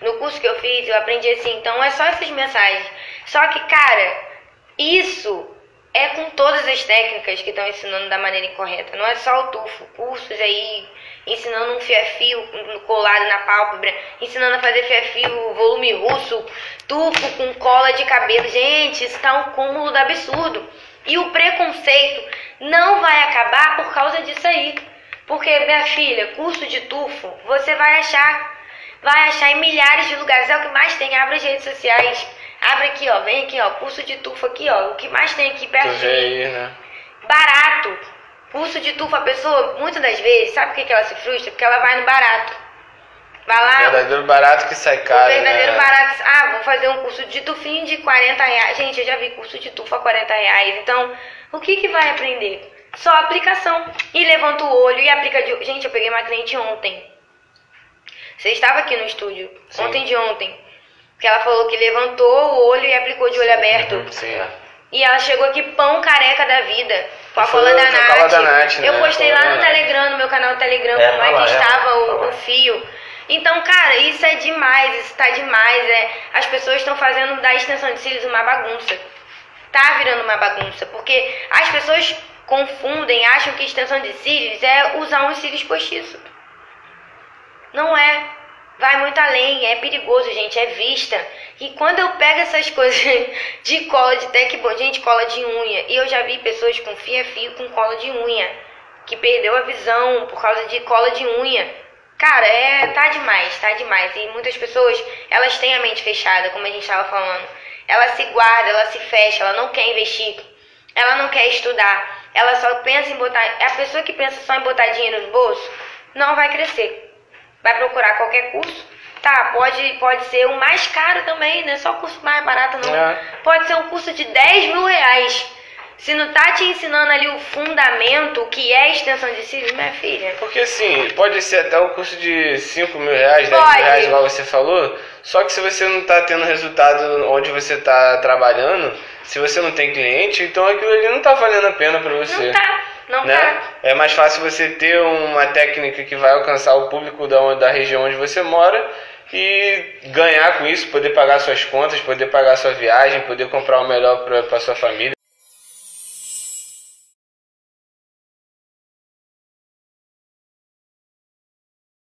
no curso que eu fiz, eu aprendi assim, então é só essas mensagens. Só que, cara, isso é com todas as técnicas que estão ensinando da maneira incorreta. Não é só o tufo, cursos aí ensinando um fio-fio colado na pálpebra, ensinando a fazer fio-fio, volume russo, tufo com cola de cabelo. Gente, isso tá um cúmulo do absurdo. E o preconceito não vai acabar por causa disso aí. Porque, minha filha, curso de tufo, você vai achar. Vai achar em milhares de lugares. É o que mais tem. Abre as redes sociais. Abre aqui, ó. Vem aqui, ó. Curso de tufo aqui, ó. O que mais tem aqui perto de mim. Né? Barato. Curso de tufo, a pessoa, muitas das vezes, sabe por que, que ela se frustra? Porque ela vai no barato. Vai lá. Verdadeiro barato que sai caro. O verdadeiro né? barato. Ah, vou fazer um curso de tufinho de 40 reais. Gente, eu já vi curso de tufo a 40 reais. Então, o que, que vai aprender? Só aplicação. E levanta o olho e aplica de. Gente, eu peguei uma cliente ontem. Você estava aqui no estúdio. Sim. Ontem de ontem. Que ela falou que levantou o olho e aplicou de olho aberto. Uhum, Sim. E ela chegou aqui pão careca da vida. Com a cola da Nath. da Nath, Eu né? postei lá no Nath. Telegram, no meu canal do Telegram, É, como é que é. estava Tá o, o fio. Então, cara, isso é demais, isso tá demais. É, as pessoas estão fazendo da extensão de cílios uma bagunça. Tá virando uma bagunça. Porque as pessoas confundem, acham que extensão de cílios é usar uns cílios postiços. Não é. Vai muito além, é perigoso, gente, é vista. E quando eu pego essas coisas de cola de tecbon, gente, cola de unha, e eu já vi pessoas com fia-fio com cola de unha, que perdeu a visão por causa de cola de unha. Cara, é, tá demais, tá demais. E muitas pessoas, elas têm a mente fechada, como a gente estava falando. Ela se guarda, ela se fecha, ela não quer investir, ela não quer estudar, ela só pensa em botar. É a pessoa que pensa só em botar dinheiro no bolso, não vai crescer vai procurar qualquer curso, tá, pode, pode ser o mais caro também, não é só curso mais barato não. É. Pode ser um curso de 10 mil reais. Se não tá te ensinando ali o fundamento, o que é extensão de cílios, minha filha. Porque assim, pode ser até um curso de 5 mil reais, 10 Pode. mil reais, igual você falou. Só que se você não tá tendo resultado onde você tá trabalhando, se você não tem cliente, então aquilo ali não tá valendo a pena pra você. Não tá, não né? É mais fácil você ter uma técnica que vai alcançar o público da, da região onde você mora e ganhar com isso, poder pagar suas contas, poder pagar sua viagem, poder comprar o melhor para sua família.